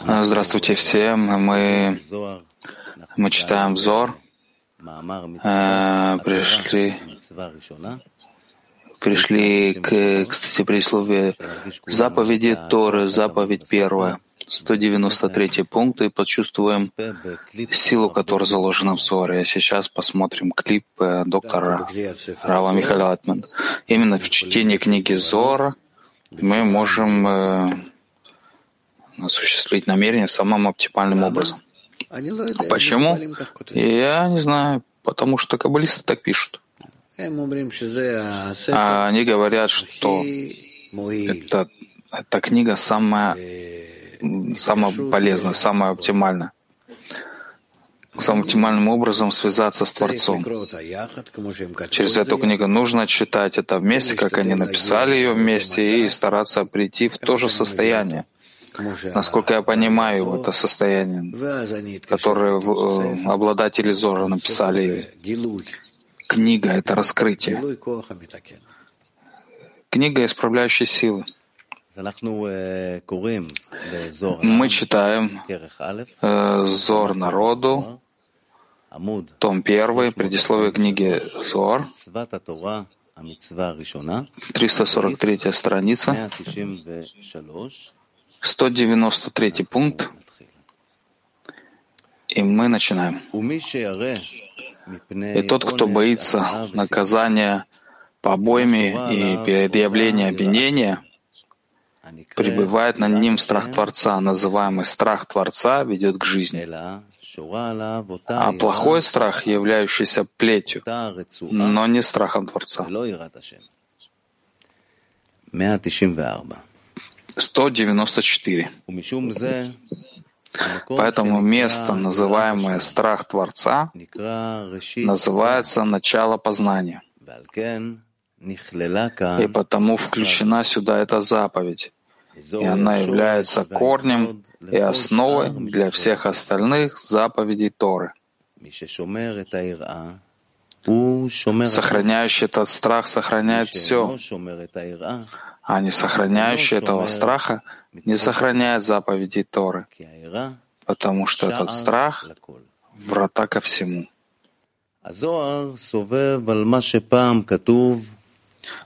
Здравствуйте всем. Мы, мы читаем Зор. Э, пришли, пришли к, кстати, присловие заповеди Торы, заповедь первая, 193 пункт, и почувствуем силу, которая заложена в Зоре. А сейчас посмотрим клип э, доктора Рава Михаила Атман. Именно в чтении книги Зора мы можем э, осуществить намерение самым оптимальным образом. Почему? Я не знаю, потому что каббалисты так пишут. А они говорят, что это, эта книга самая, самая полезная, самая оптимальная. Самым оптимальным образом связаться с Творцом. Через эту книгу нужно читать это вместе, как они написали ее вместе, и стараться прийти в то же состояние насколько я понимаю, это состояние, которое э, обладатели Зора написали. Книга — это раскрытие. Книга исправляющей силы. Мы читаем э, Зор народу, том 1, предисловие книги Зор, 343 страница, 193 пункт, и мы начинаем. И тот, кто боится наказания побоями и предъявления обвинения, пребывает над ним страх Творца, называемый страх Творца, ведет к жизни. А плохой страх, являющийся плетью, но не страхом Творца. 194. Поэтому место, называемое страх Творца, называется начало познания. И потому включена сюда эта заповедь, и она является корнем и основой для всех остальных заповедей Торы. Сохраняющий этот страх сохраняет все, а не сохраняющий этого страха не сохраняет заповедей Торы, потому что этот страх — врата ко всему.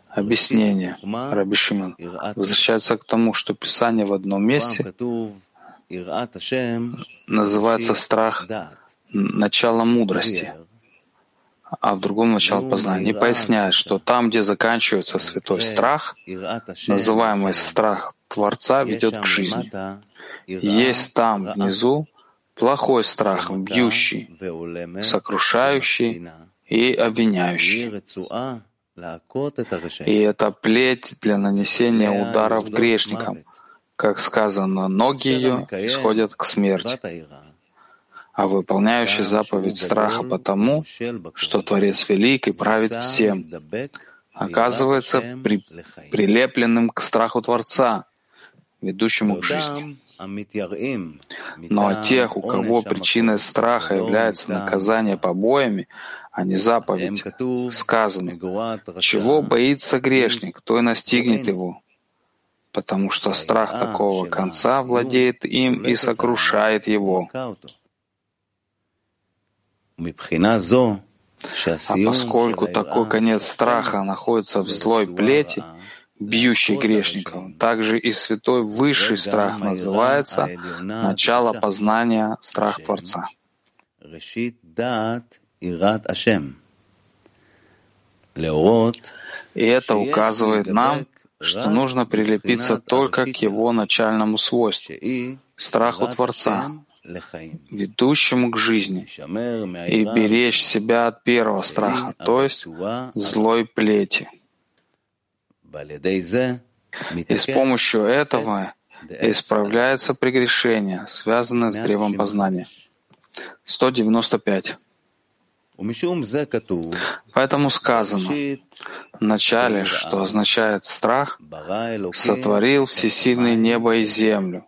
Объяснение. Раби Шимон. Возвращается к тому, что Писание в одном месте называется страх начала мудрости, а в другом начало познания. Не поясняет, что там, где заканчивается святой страх, называемый страх Творца, ведет к жизни. Есть там, внизу, плохой страх, бьющий, сокрушающий и обвиняющий. И это плеть для нанесения ударов грешникам. Как сказано, ноги ее исходят к смерти а выполняющий заповедь страха потому, что Творец велик и правит всем, оказывается при, прилепленным к страху Творца, ведущему к жизни. Но о тех, у кого причиной страха является наказание побоями, а не заповедь, сказано, чего боится грешник, кто и настигнет его, потому что страх такого конца владеет им и сокрушает его. А поскольку такой конец страха находится в злой плети, бьющей грешников, также и святой высший страх называется начало познания страх Творца. И это указывает нам, что нужно прилепиться только к его начальному свойству — страху Творца, ведущему к жизни, и беречь себя от первого страха, то есть злой плети. И с помощью этого исправляется прегрешение, связанное с древом познания. 195. Поэтому сказано в начале, что означает страх, сотворил всесильный небо и землю,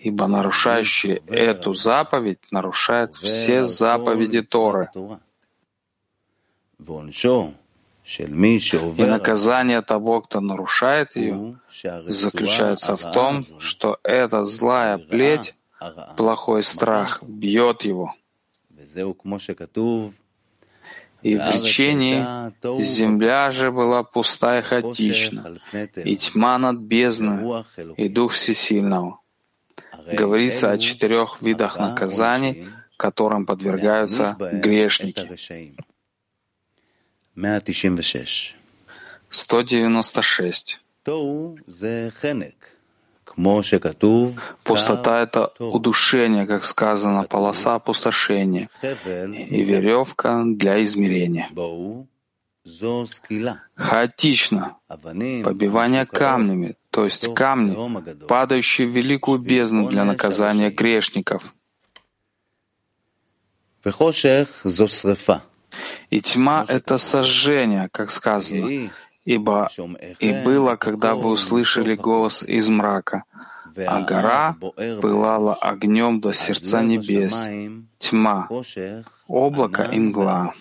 ибо нарушающий эту заповедь нарушает все заповеди Торы. И наказание того, кто нарушает ее, заключается в том, что эта злая плеть, плохой страх, бьет его. И в речении земля же была пуста и хаотична, и тьма над бездной, и Дух Всесильного. Говорится о четырех видах наказаний, которым подвергаются грешники. 196. Пустота — это удушение, как сказано, полоса опустошения и веревка для измерения. Хаотично. Побивание камнями, то есть камни, падающие в великую бездну для наказания грешников. И тьма — это сожжение, как сказано, ибо и было, когда вы услышали голос из мрака, а гора пылала огнем до сердца небес, тьма, облако и мгла.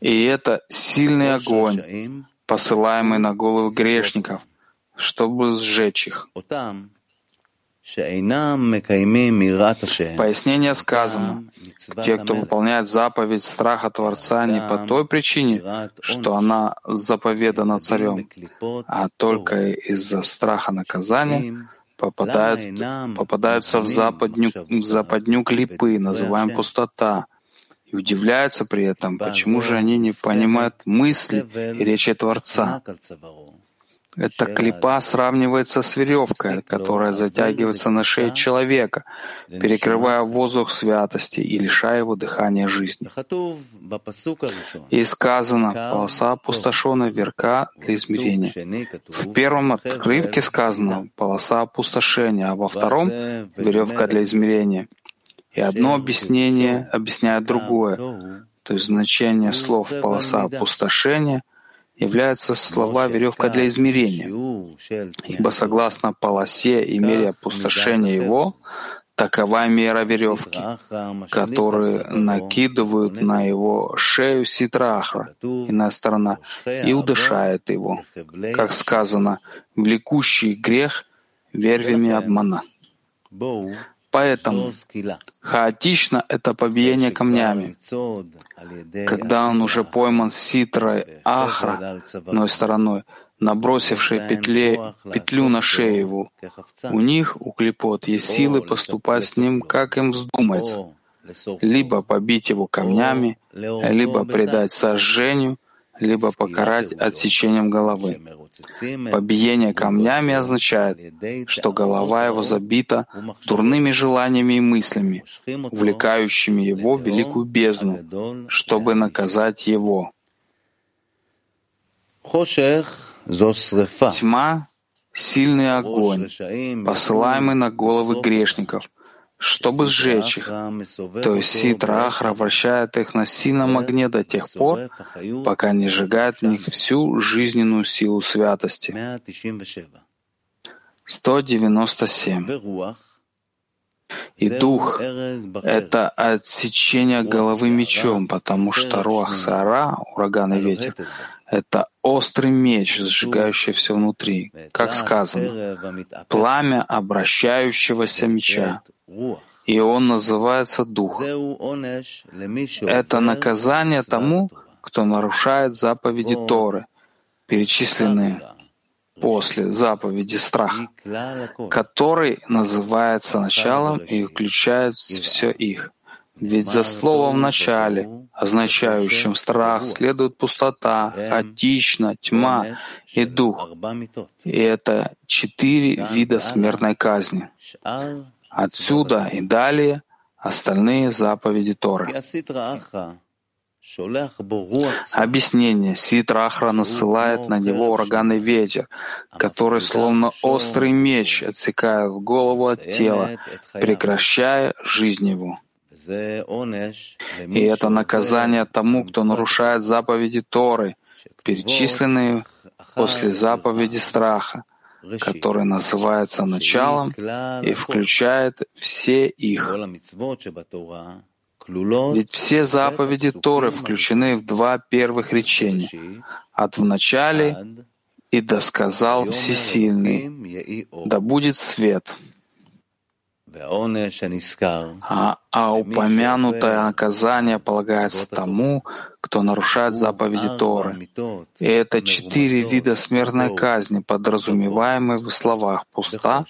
И это сильный огонь, посылаемый на головы грешников, чтобы сжечь их. Пояснение сказано, те, кто выполняет заповедь страха Творца не по той причине, что она заповедана царем, а только из-за страха наказания, попадают, попадаются в западню, в западню клипы, называем пустота, и удивляются при этом, почему же они не понимают мысли и речи Творца. Эта клипа сравнивается с веревкой, которая затягивается на шее человека, перекрывая воздух святости и лишая его дыхания жизни. И сказано, полоса опустошенная верка для измерения. В первом отрывке сказано полоса опустошения, а во втором — веревка для измерения. И одно объяснение объясняет другое, то есть значение слов «полоса опустошения» являются слова веревка для измерения, ибо согласно полосе и мере опустошения его, такова мера веревки, которые накидывают на его шею ситрахра, иная сторона, и удышает его, как сказано, влекущий грех вервями обмана. Поэтому хаотично это побиение камнями. Когда он уже пойман ситрой ахра, одной стороной, набросившей петле, петлю на шею его, у них, у клепот, есть силы поступать с ним, как им вздумается, либо побить его камнями, либо предать сожжению, либо покарать отсечением головы. Побиение камнями означает, что голова его забита дурными желаниями и мыслями, увлекающими его в великую бездну, чтобы наказать его. Тьма — сильный огонь, посылаемый на головы грешников — чтобы сжечь их. То есть Ситра Ахра вращает их на сильном огне до тех пор, пока не сжигает в них всю жизненную силу святости. 197. И дух — это отсечение головы мечом, потому что Руах Сара, ураган и ветер, это острый меч, сжигающий все внутри, как сказано, пламя обращающегося меча и он называется Дух. Это наказание тому, кто нарушает заповеди Торы, перечисленные после заповеди страха, который называется началом и включает все их. Ведь за словом начале, означающим страх, следует пустота, хаотично, тьма и дух. И это четыре вида смертной казни. Отсюда и далее остальные заповеди Торы. Объяснение. Ситрахра насылает на него ураганный ветер, который словно острый меч отсекает голову от тела, прекращая жизнь его. И это наказание тому, кто нарушает заповеди Торы, перечисленные после заповеди страха, который называется началом и включает все их. Ведь все заповеди Торы включены в два первых речения от в начале и досказал Всесильный, да будет свет. А, а упомянутое наказание полагается тому, кто нарушает заповеди Торы. И это четыре вида смертной казни, подразумеваемые в словах «пуста»,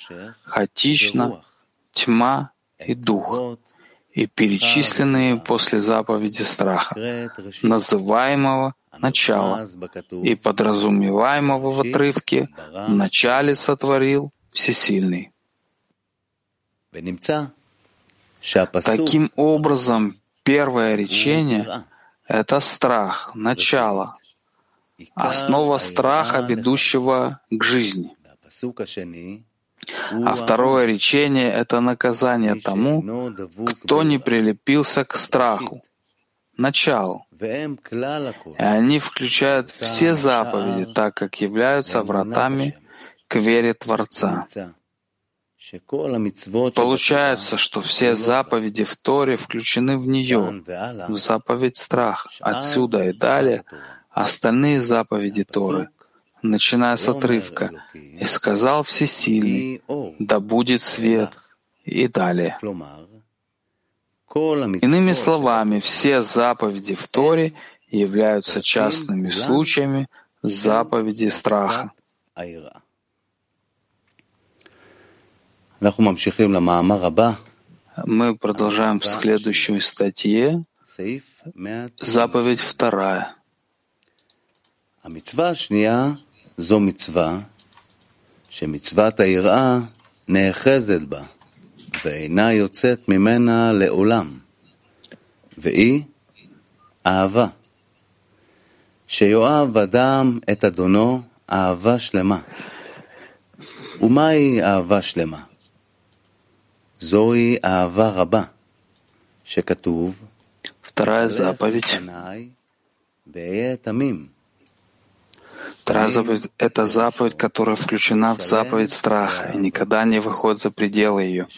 «хаотично», «тьма» и «дух», и перечисленные после заповеди страха, называемого начала и подразумеваемого в отрывке «в начале сотворил Всесильный». Таким образом, первое речение — это страх, начало, основа страха, ведущего к жизни. А второе речение — это наказание тому, кто не прилепился к страху, началу. И они включают все заповеди, так как являются вратами к вере Творца. Получается, что все заповеди в Торе включены в нее, в заповедь страх. Отсюда и далее. остальные заповеди Торы, начиная с отрывка. «И сказал Всесильный, да будет свет» и далее. Иными словами, все заповеди в Торе являются частными случаями заповеди страха. Мы продолжаем в следующей статье. Заповедь вторая. המצווה השנייה זו מצווה שמצוות היראה נאחזת בה ואינה יוצאת ממנה לעולם, והיא אהבה. שיואב אדם את אדונו אהבה שלמה. ומהי אהבה שלמה? Зои Аава Раба, шекатув, Вторая заповедь. Вторая заповедь — это заповедь, которая включена в заповедь страха и никогда не выходит за пределы ее.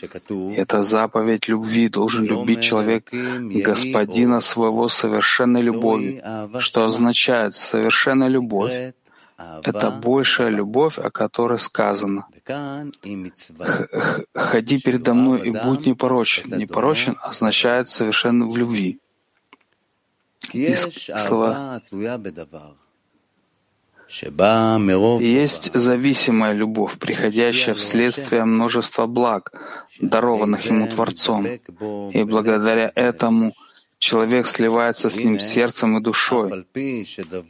Это заповедь любви. Должен любить человек господина своего совершенной любовью, что означает совершенная любовь это большая любовь, о которой сказано. «Ходи передо мной и будь непорочен». Непорочен означает совершенно в любви. И слова есть зависимая любовь, приходящая вследствие множества благ, дарованных ему Творцом, и благодаря этому человек сливается с ним сердцем и душой.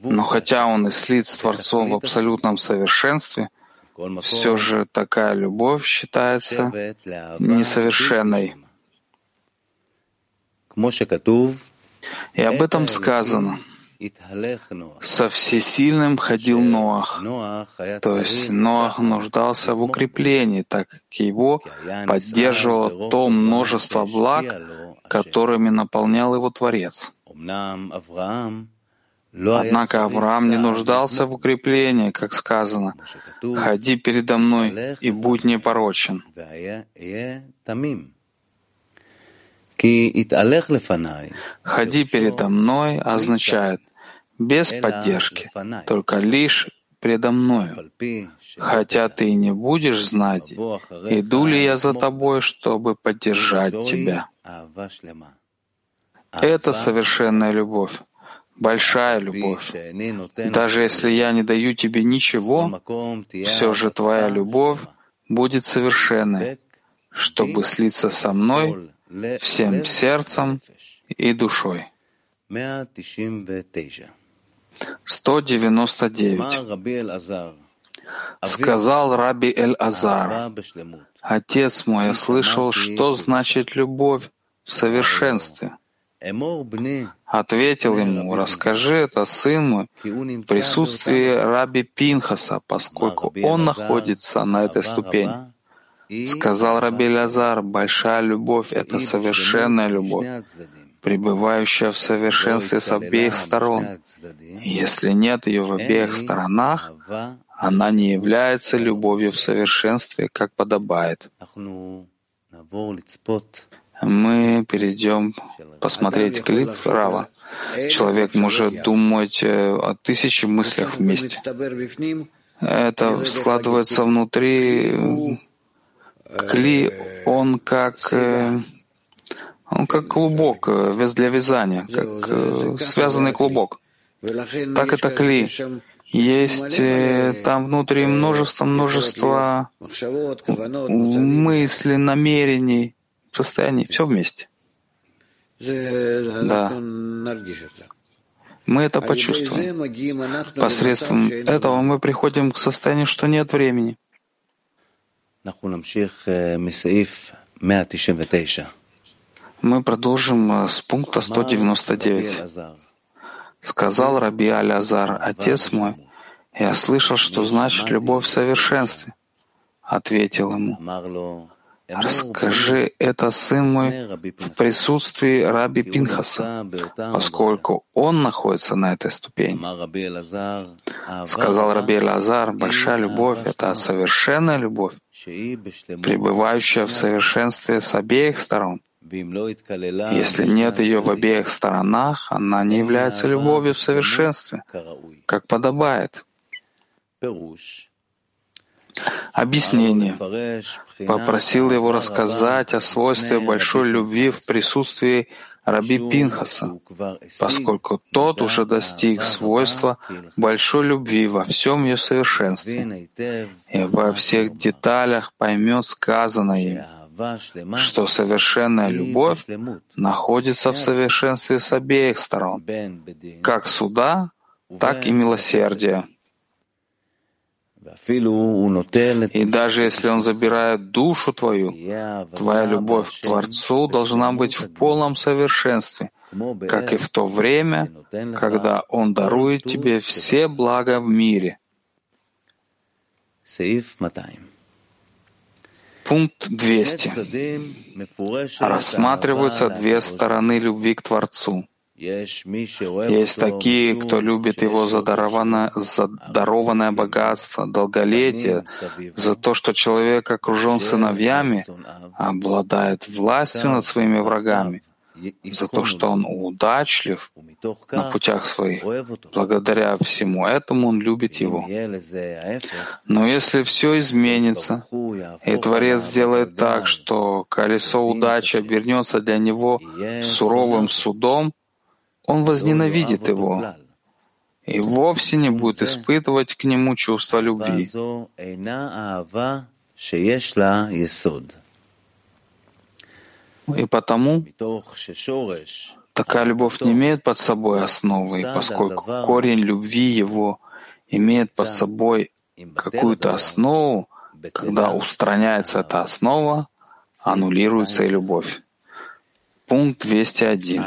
Но хотя он и слит с Творцом в абсолютном совершенстве, все же такая любовь считается несовершенной. И об этом сказано — со всесильным ходил Ноах, то есть Ноах нуждался в укреплении, так как его поддерживало то множество благ, которыми наполнял его Творец. Однако Авраам не нуждался в укреплении, как сказано, «Ходи передо мной и будь непорочен». «Ходи передо мной» означает без поддержки, только лишь предо мною. Хотя ты и не будешь знать, иду ли я за тобой, чтобы поддержать тебя. Это совершенная любовь, большая любовь. Даже если я не даю тебе ничего, все же твоя любовь будет совершенной, чтобы слиться со мной всем сердцем и душой. 199. Сказал Раби Эль-Азар, «Отец мой, я слышал, что значит любовь в совершенстве». Ответил ему, «Расскажи это, сын мой, в присутствии Раби Пинхаса, поскольку он находится на этой ступени». Сказал Раби Лазар, большая любовь — это совершенная любовь, пребывающая в совершенстве с обеих сторон. Если нет ее в обеих сторонах, она не является любовью в совершенстве, как подобает. Мы перейдем посмотреть клип Рава. Человек может думать э, о тысяче мыслях вместе. Это складывается внутри. Кли, он как, он как клубок э, для вязания, как связанный клубок. Так это кли. Есть там внутри множество, множество мыслей, намерений, состояний, все вместе. Да. Мы это почувствуем. Посредством этого мы приходим к состоянию, что нет времени. Мы продолжим э, с пункта 199. Сказал Раби Алязар, отец мой, я слышал, что значит любовь в совершенстве. Ответил ему, Расскажи это, сын мой, в присутствии Раби Пинхаса, поскольку он находится на этой ступени. Сказал Раби Лазар, большая любовь — это совершенная любовь, пребывающая в совершенстве с обеих сторон. Если нет ее в обеих сторонах, она не является любовью в совершенстве, как подобает. Объяснение. Попросил его рассказать о свойстве большой любви в присутствии Раби Пинхаса, поскольку тот уже достиг свойства большой любви во всем ее совершенстве. И во всех деталях поймет сказанное им, что совершенная любовь находится в совершенстве с обеих сторон, как суда, так и милосердия. И даже если Он забирает душу твою, твоя любовь к Творцу должна быть в полном совершенстве, как и в то время, когда Он дарует тебе все блага в мире. Пункт 200. Рассматриваются две стороны любви к Творцу. Есть такие, кто любит его за дарованное, за дарованное богатство, долголетие, за то, что человек окружен сыновьями, обладает властью над своими врагами, за то, что он удачлив на путях своих. Благодаря всему этому он любит его. Но если все изменится, и Творец сделает так, что колесо удачи обернется для него суровым судом, он возненавидит его и вовсе не будет испытывать к нему чувство любви. И потому такая любовь не имеет под собой основы, и поскольку корень любви его имеет под собой какую-то основу, когда устраняется эта основа, аннулируется и любовь. Пункт 201.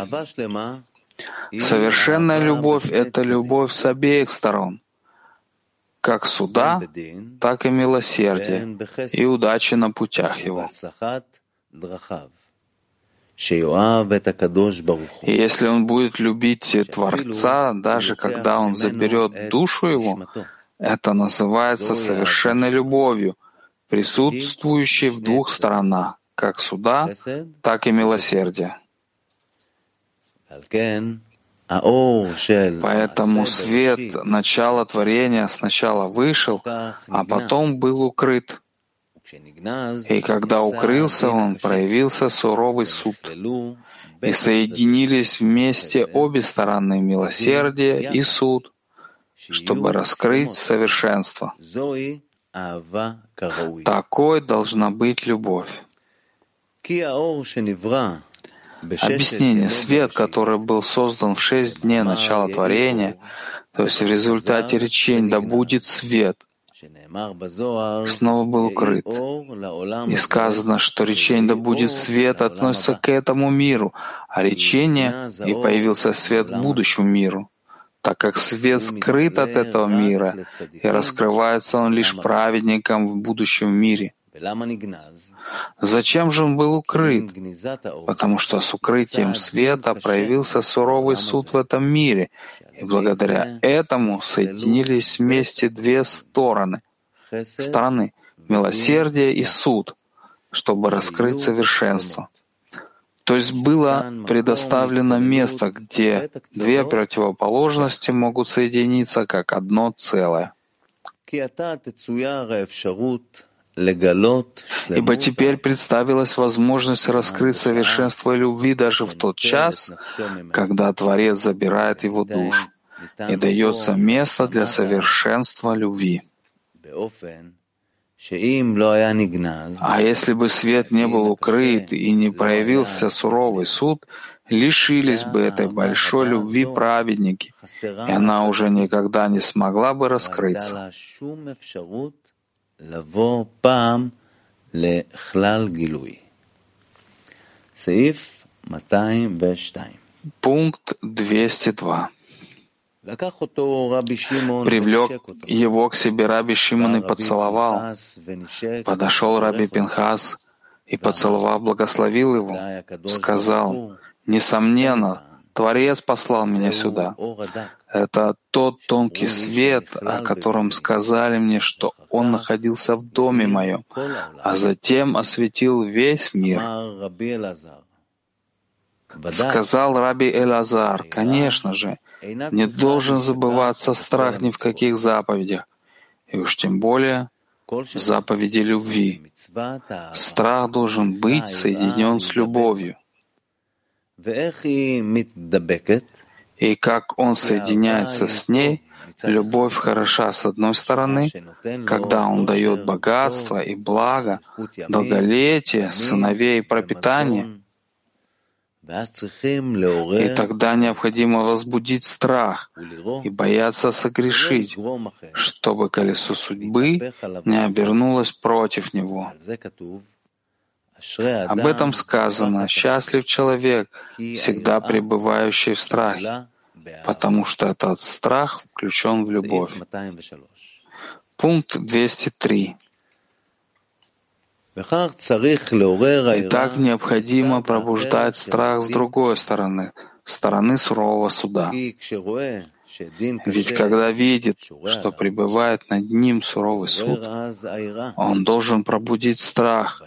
Совершенная любовь — это любовь с обеих сторон, как суда, так и милосердие и удачи на путях его. И если он будет любить Творца, даже когда он заберет душу его, это называется совершенной любовью, присутствующей в двух сторонах, как суда, так и милосердия. Поэтому свет начала творения сначала вышел, а потом был укрыт. И когда укрылся он, проявился суровый суд. И соединились вместе обе стороны милосердия и суд, чтобы раскрыть совершенство. Такой должна быть любовь. Объяснение. Свет, который был создан в шесть дней начала творения, то есть в результате речения «да будет свет», снова был укрыт. И сказано, что речение «да будет свет» относится к этому миру, а речение «и появился свет будущему миру» так как свет скрыт от этого мира, и раскрывается он лишь праведникам в будущем мире. Зачем же он был укрыт? Потому что с укрытием света проявился суровый суд в этом мире, и благодаря этому соединились вместе две стороны, стороны — милосердие и суд, чтобы раскрыть совершенство. То есть было предоставлено место, где две противоположности могут соединиться как одно целое. Ибо теперь представилась возможность раскрыть совершенство любви даже в тот час, когда Творец забирает его душу, и дается место для совершенства любви. А если бы свет не был укрыт и не проявился суровый суд, лишились бы этой большой любви праведники, и она уже никогда не смогла бы раскрыться. Пункт 202. Привлек его к себе Раби Шимон и поцеловал. Подошел Раби Пинхас и, поцеловав, благословил его. Сказал, «Несомненно, Творец послал меня сюда. Это тот тонкий свет, о котором сказали мне, что он находился в доме моем, а затем осветил весь мир. Сказал Раби Элазар, конечно же, не должен забываться страх ни в каких заповедях, и уж тем более заповеди любви. Страх должен быть соединен с любовью. И как он соединяется с ней, любовь хороша с одной стороны, когда он дает богатство и благо, долголетие, сыновей и пропитание, и тогда необходимо возбудить страх и бояться согрешить, чтобы колесо судьбы не обернулось против него. Об этом сказано. «Счастлив человек, всегда пребывающий в страхе, потому что этот страх включен в любовь». Пункт 203. И так необходимо пробуждать страх с другой стороны, стороны сурового суда. Ведь когда видит, что пребывает над ним суровый суд, он должен пробудить страх,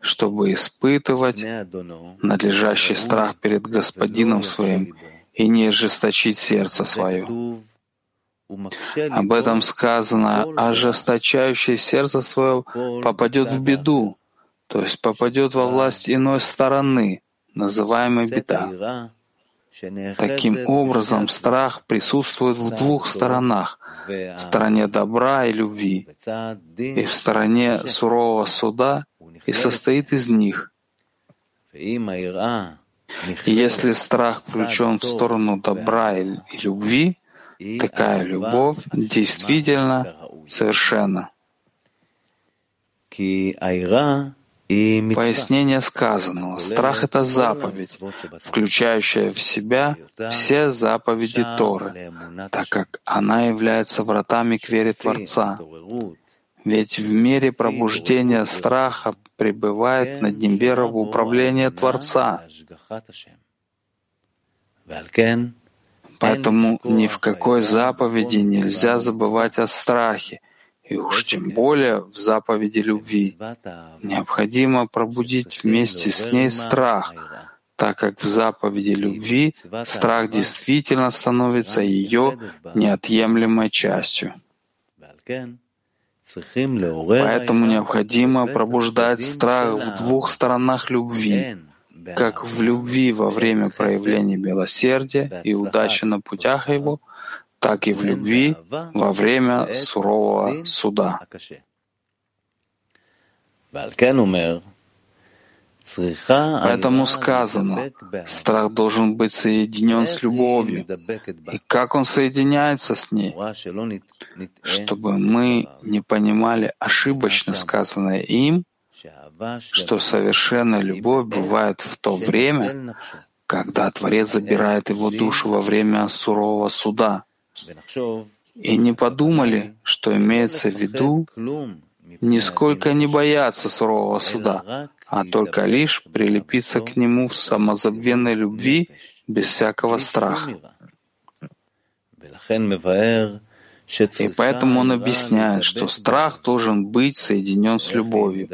чтобы испытывать надлежащий страх перед Господином своим и не ожесточить сердце свое. Об этом сказано, ожесточающее сердце свое попадет в беду, то есть попадет во власть иной стороны, называемой беда. Таким образом, страх присутствует в двух сторонах — в стороне добра и любви, и в стороне сурового суда, и состоит из них. если страх включен в сторону добра и любви, такая любовь действительно совершенна. Пояснение сказанного. Страх — это заповедь, включающая в себя все заповеди Торы, так как она является вратами к вере Творца. Ведь в мере пробуждения страха пребывает над ним вера в управление Творца. Поэтому ни в какой заповеди нельзя забывать о страхе, и уж тем более в заповеди любви. Необходимо пробудить вместе с ней страх, так как в заповеди любви страх действительно становится ее неотъемлемой частью. Поэтому необходимо пробуждать страх в двух сторонах любви, как в любви во время проявления милосердия и удачи на путях его, так и в любви во время сурового суда. Поэтому сказано, страх должен быть соединен с любовью. И как он соединяется с ней? Чтобы мы не понимали ошибочно сказанное им, что совершенная любовь бывает в то время, когда Творец забирает его душу во время сурового суда. И не подумали, что имеется в виду нисколько не бояться сурового суда, а только лишь прилепиться к нему в самозабвенной любви без всякого страха. И поэтому он объясняет, что страх должен быть соединен с любовью.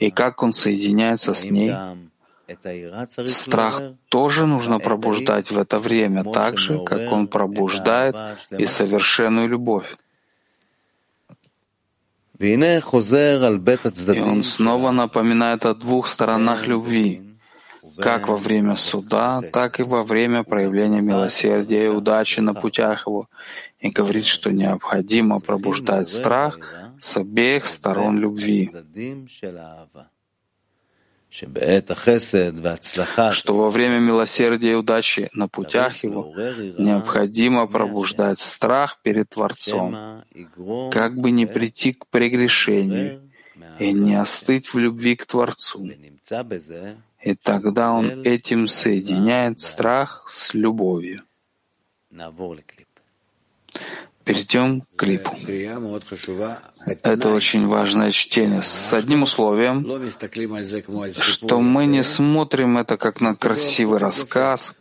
И как он соединяется с ней? Страх тоже нужно пробуждать в это время, так же, как он пробуждает и совершенную любовь. И он снова напоминает о двух сторонах любви, как во время суда, так и во время проявления милосердия и удачи на путях его, и говорит, что необходимо пробуждать страх с обеих сторон любви что во время милосердия и удачи на путях его необходимо пробуждать страх перед Творцом, как бы не прийти к прегрешению и не остыть в любви к Творцу. И тогда он этим соединяет страх с любовью. Перейдем к клипу. Это очень важное чтение с одним условием, что мы не смотрим это как на красивый рассказ.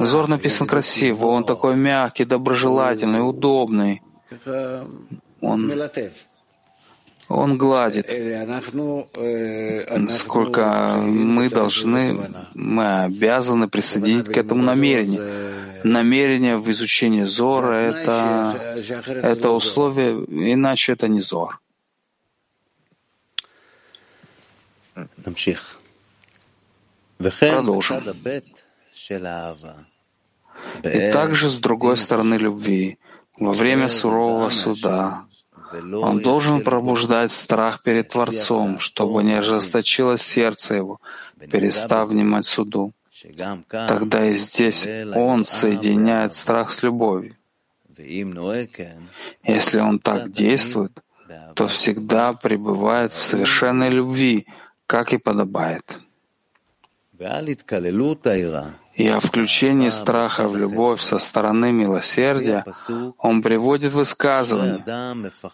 Зор написан красиво, он такой мягкий, доброжелательный, удобный. Он он гладит. Сколько мы должны, мы обязаны присоединить к этому намерение. Намерение в изучении Зора — это, это условие, иначе это не Зор. Продолжим. И также с другой стороны любви, во время сурового суда, он должен пробуждать страх перед Творцом, чтобы не ожесточилось сердце его, перестав внимать суду. Тогда и здесь он соединяет страх с любовью. Если он так действует, то всегда пребывает в совершенной любви, как и подобает и о включении страха в любовь со стороны милосердия, он приводит высказывание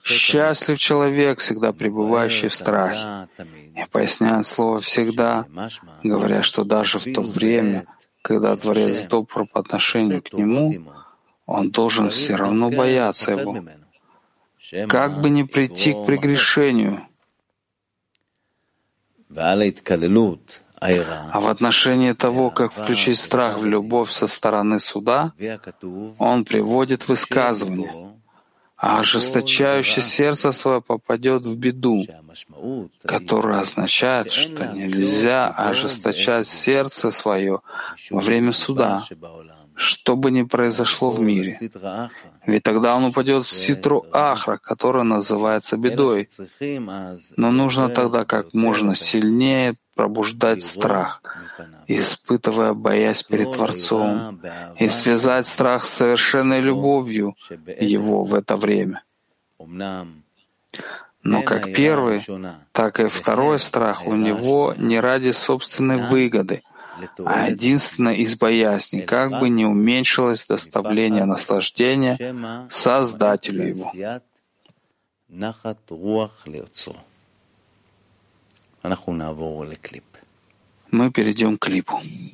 «Счастлив человек, всегда пребывающий в страхе». И поясняет слово «всегда», говоря, что даже в то время, когда Творец добр по отношению к нему, он должен все равно бояться его, как бы не прийти к прегрешению. А в отношении того, как включить страх в любовь со стороны суда, он приводит высказывание, а ожесточающее сердце свое попадет в беду, которая означает, что нельзя ожесточать сердце свое во время суда, что бы ни произошло в мире. Ведь тогда он упадет в ситру Ахра, которая называется бедой. Но нужно тогда как можно сильнее пробуждать страх, испытывая боязнь перед Творцом, и связать страх с совершенной любовью Его в это время. Но как первый, так и второй страх у него не ради собственной выгоды, а единственно из боязни, как бы не уменьшилось доставление наслаждения Создателю его. Мы перейдем к клипу.